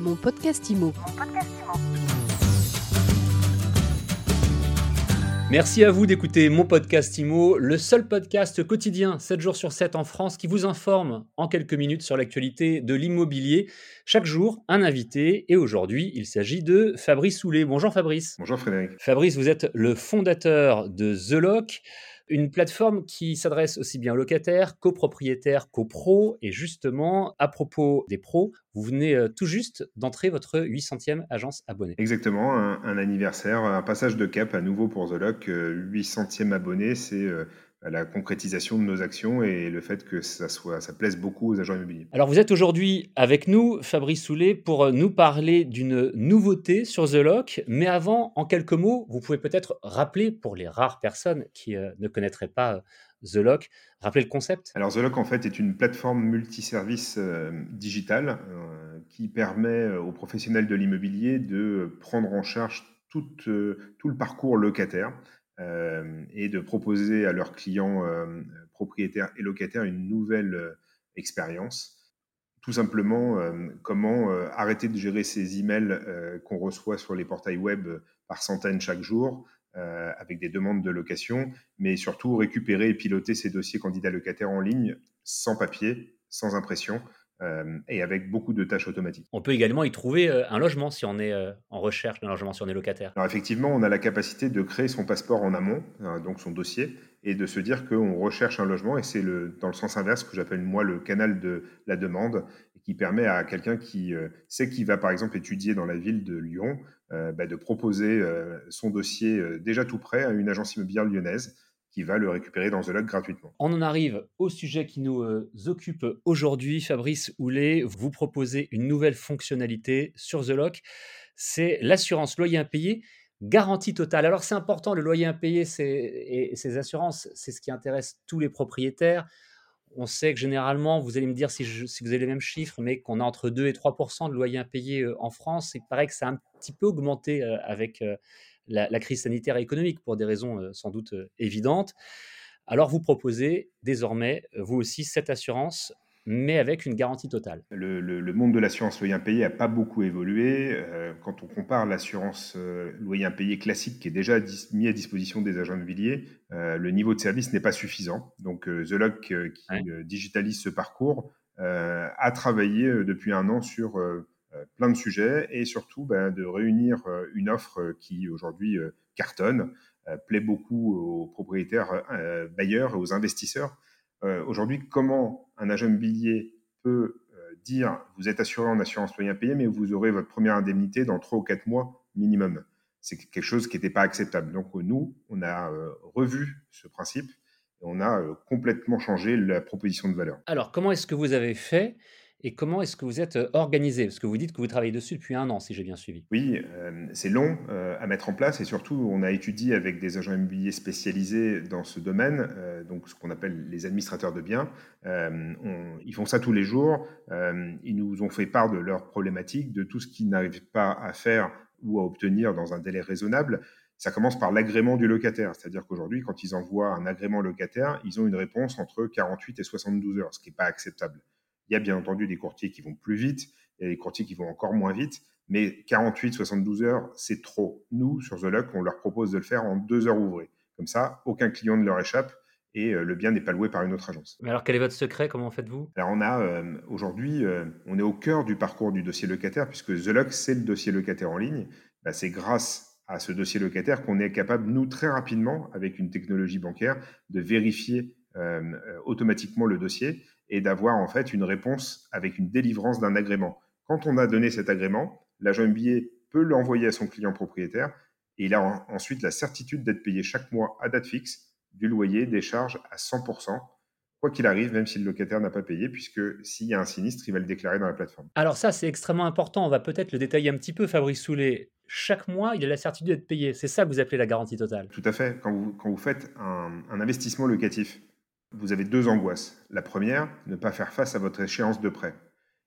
Mon podcast IMO. Merci à vous d'écouter mon podcast IMO, le seul podcast quotidien 7 jours sur 7 en France qui vous informe en quelques minutes sur l'actualité de l'immobilier. Chaque jour, un invité et aujourd'hui, il s'agit de Fabrice Soulet. Bonjour Fabrice. Bonjour Frédéric. Fabrice, vous êtes le fondateur de The Lock une plateforme qui s'adresse aussi bien aux locataires, qu'aux propriétaires, qu'aux pros. Et justement, à propos des pros, vous venez euh, tout juste d'entrer votre 800e agence abonnée. Exactement, un, anniversaire, un passage de cap à nouveau pour The Lock. 800e euh, abonné, c'est euh, la concrétisation de nos actions et le fait que ça, soit, ça plaise beaucoup aux agents immobiliers. Alors vous êtes aujourd'hui avec nous, Fabrice Soulet, pour nous parler d'une nouveauté sur The Lock. Mais avant, en quelques mots, vous pouvez peut-être rappeler pour les rares personnes qui euh, ne connaîtraient pas euh, The Lock, rappeler le concept Alors The Lock en fait est une plateforme multiservice euh, digitale qui permet aux professionnels de l'immobilier de prendre en charge tout, tout le parcours locataire euh, et de proposer à leurs clients euh, propriétaires et locataires une nouvelle euh, expérience. Tout simplement comment arrêter de gérer ces emails qu'on reçoit sur les portails web par centaines chaque jour avec des demandes de location, mais surtout récupérer et piloter ces dossiers candidats locataires en ligne sans papier, sans impression, euh, et avec beaucoup de tâches automatiques. On peut également y trouver euh, un logement si on est euh, en recherche d'un logement, si on est locataire. Alors effectivement, on a la capacité de créer son passeport en amont, donc son dossier, et de se dire qu'on recherche un logement, et c'est le, dans le sens inverse que j'appelle moi le canal de la demande, qui permet à quelqu'un qui sait qu'il va par exemple étudier dans la ville de Lyon, bah, de proposer son dossier déjà tout prêt à une agence immobilière lyonnaise qui va le récupérer dans The Lock gratuitement. On en arrive au sujet qui nous euh, occupe aujourd'hui. Fabrice Houlet, vous proposez une nouvelle fonctionnalité sur The Lock. C'est l'assurance loyer impayé garantie totale. Alors c'est important, le loyer impayé et ces assurances, c'est ce qui intéresse tous les propriétaires. On sait que généralement, vous allez me dire si, si vous avez les mêmes chiffres, mais qu'on a entre 2 et 3 de loyer impayé euh, en France. Il paraît que ça a un petit peu augmenté euh, avec la, crise sanitaire et économique pour des raisons euh, sans doute euh, évidentes. Alors vous proposez désormais, euh, vous aussi, cette assurance mais avec une garantie totale. Le, monde de l'assurance loyer impayé n'a pas beaucoup évolué. quand on compare l'assurance loyer impayé classique qui est déjà mis à disposition des agents immobiliers, le niveau de service n'est pas suffisant. Donc The Lock, qui digitalise ce parcours, a travaillé depuis un an sur euh, plein de sujets et surtout ben, de réunir euh, une offre qui aujourd'hui euh, cartonne, plaît beaucoup aux propriétaires bailleurs et aux investisseurs. aujourd'hui, comment un agent immobilier peut dire vous êtes assuré en assurance loyer impayé, mais vous aurez votre première indemnité dans 3 ou 4 mois minimum. C'est quelque chose qui n'était pas acceptable. Donc nous, on a revu ce principe et on a complètement changé la proposition de valeur. Alors, comment est-ce que vous avez fait et comment est-ce que vous êtes organisé? Parce que vous dites que vous travaillez dessus depuis un an, si j'ai bien suivi. Oui, c'est long à mettre en place et surtout, on a étudié avec des agents immobiliers spécialisés dans ce domaine, donc ce qu'on appelle les administrateurs de biens. ils font ça tous les jours. ils nous ont fait part de leurs problématiques, de tout ce qu'ils n'arrivent pas à faire ou à obtenir dans un délai raisonnable. Ça commence par l'agrément du locataire, c'est-à-dire qu'aujourd'hui, quand ils envoient un agrément locataire, ils ont une réponse entre 48 et 72 heures, ce qui n'est pas acceptable. Il y a bien entendu des courtiers qui vont plus vite, et des courtiers qui vont encore moins vite, mais 48, 72 heures, c'est trop. Nous, sur The Lock, on leur propose de le faire en deux heures ouvrées. Comme ça, aucun client ne leur échappe et euh, le bien n'est pas loué par une autre agence. Mais alors, quel est votre secret? Comment faites-vous? Alors, on a euh, aujourd'hui, euh, on est au cœur du parcours du dossier locataire, puisque The Lock, c'est le dossier locataire en ligne. Bah, c'est grâce à ce dossier locataire qu'on est capable, nous, très rapidement, avec une technologie bancaire, de vérifier automatiquement le dossier et d'avoir en fait une réponse avec une délivrance d'un agrément. Quand on a donné cet agrément, l'agent immobilier peut l'envoyer à son client propriétaire et il a ensuite la certitude d'être payé chaque mois à date fixe du loyer, des charges à 100%, quoi qu'il arrive, même si le locataire n'a pas payé, puisque s'il y a un sinistre, il va le déclarer dans la plateforme. Alors ça, c'est extrêmement important. On va peut-être le détailler un petit peu, Fabrice Soulet. Chaque mois, il a la certitude d'être payé. C'est ça que vous appelez la garantie totale. Tout à fait. Quand vous, quand vous faites un, un investissement locatif, vous avez deux angoisses. La première, ne pas faire face à votre échéance de prêt.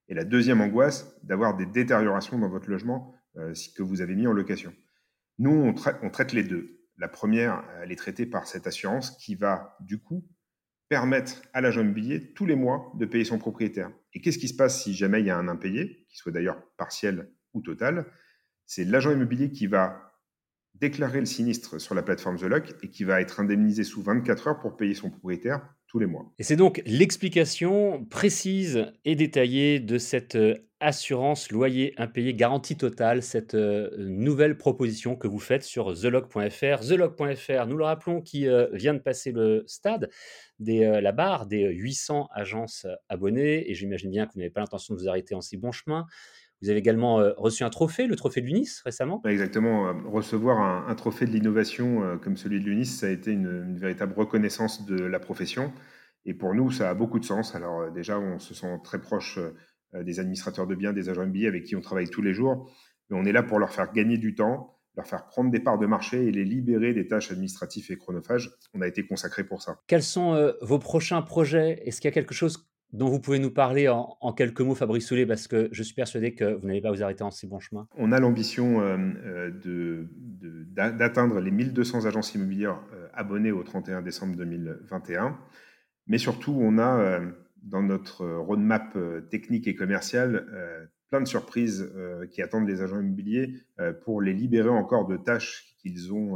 Et la deuxième angoisse, d'avoir des détériorations dans votre logement euh, que vous avez mis en location. Nous, on, traite les deux. La première, elle est traitée par cette assurance qui va, du coup, permettre à l'agent immobilier tous les mois de payer son propriétaire. Et qu'est-ce qui se passe si jamais il y a un impayé, qui soit d'ailleurs partiel ou total? C'est l'agent immobilier qui va déclarer le sinistre sur la plateforme The Lock et qui va être indemnisé sous 24 heures pour payer son propriétaire tous les mois. Et c'est donc l'explication précise et détaillée de cette euh, assurance loyer impayé garantie totale, cette euh, nouvelle proposition que vous faites sur thelock.fr. Thelock.fr, nous le rappelons, qui euh, vient de passer le stade, des, la barre des 800 agences abonnées, et j'imagine bien que vous n'avez pas l'intention de vous arrêter en si bon chemin. Vous avez également reçu un trophée, le trophée de l'UNIS récemment Exactement. Recevoir un, trophée de l'innovation comme celui de l'UNIS, ça a été une, véritable reconnaissance de la profession. Et pour nous, ça a beaucoup de sens. Alors déjà, on se sent très proche des administrateurs de biens, des agents immobiliers avec qui on travaille tous les jours. Mais on est là pour leur faire gagner du temps, leur faire prendre des parts de marché et les libérer des tâches administratives et chronophages. On a été consacré pour ça. Quels sont vos prochains projets? Est-ce qu'il y a quelque chose dont vous pouvez nous parler en, quelques mots, Fabrice Soulet, parce que je suis persuadé que vous n'allez pas vous arrêter en si bon chemin. On a l'ambition euh, euh, d'atteindre les 1200 agences immobilières euh, abonnées au 31 décembre 2021, mais surtout, on a dans notre roadmap technique et commercial plein de surprises qui attendent les agents immobiliers pour les libérer encore de tâches qu'ils ont,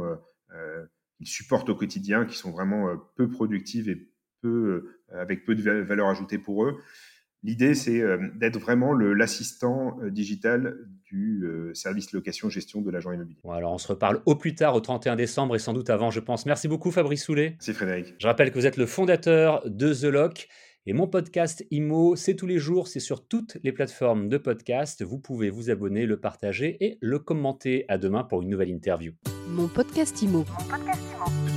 qu'ils supportent au quotidien, qui sont vraiment peu productives et peu, avec peu de valeur ajoutée pour eux. L'idée, c'est euh, d'être vraiment l'assistant euh, digital du service location-gestion de l'agent immobilier. Bon, alors, on se reparle au plus tard, au 31 décembre et sans doute avant, je pense. Merci beaucoup, Fabrice Soulet. Merci, Frédéric. Je rappelle que vous êtes le fondateur de The Lock. Et mon podcast IMO, c'est tous les jours, c'est sur toutes les plateformes de podcast. Vous pouvez vous abonner, le partager et le commenter. À demain pour une nouvelle interview. Mon podcast IMO. Mon podcast IMO.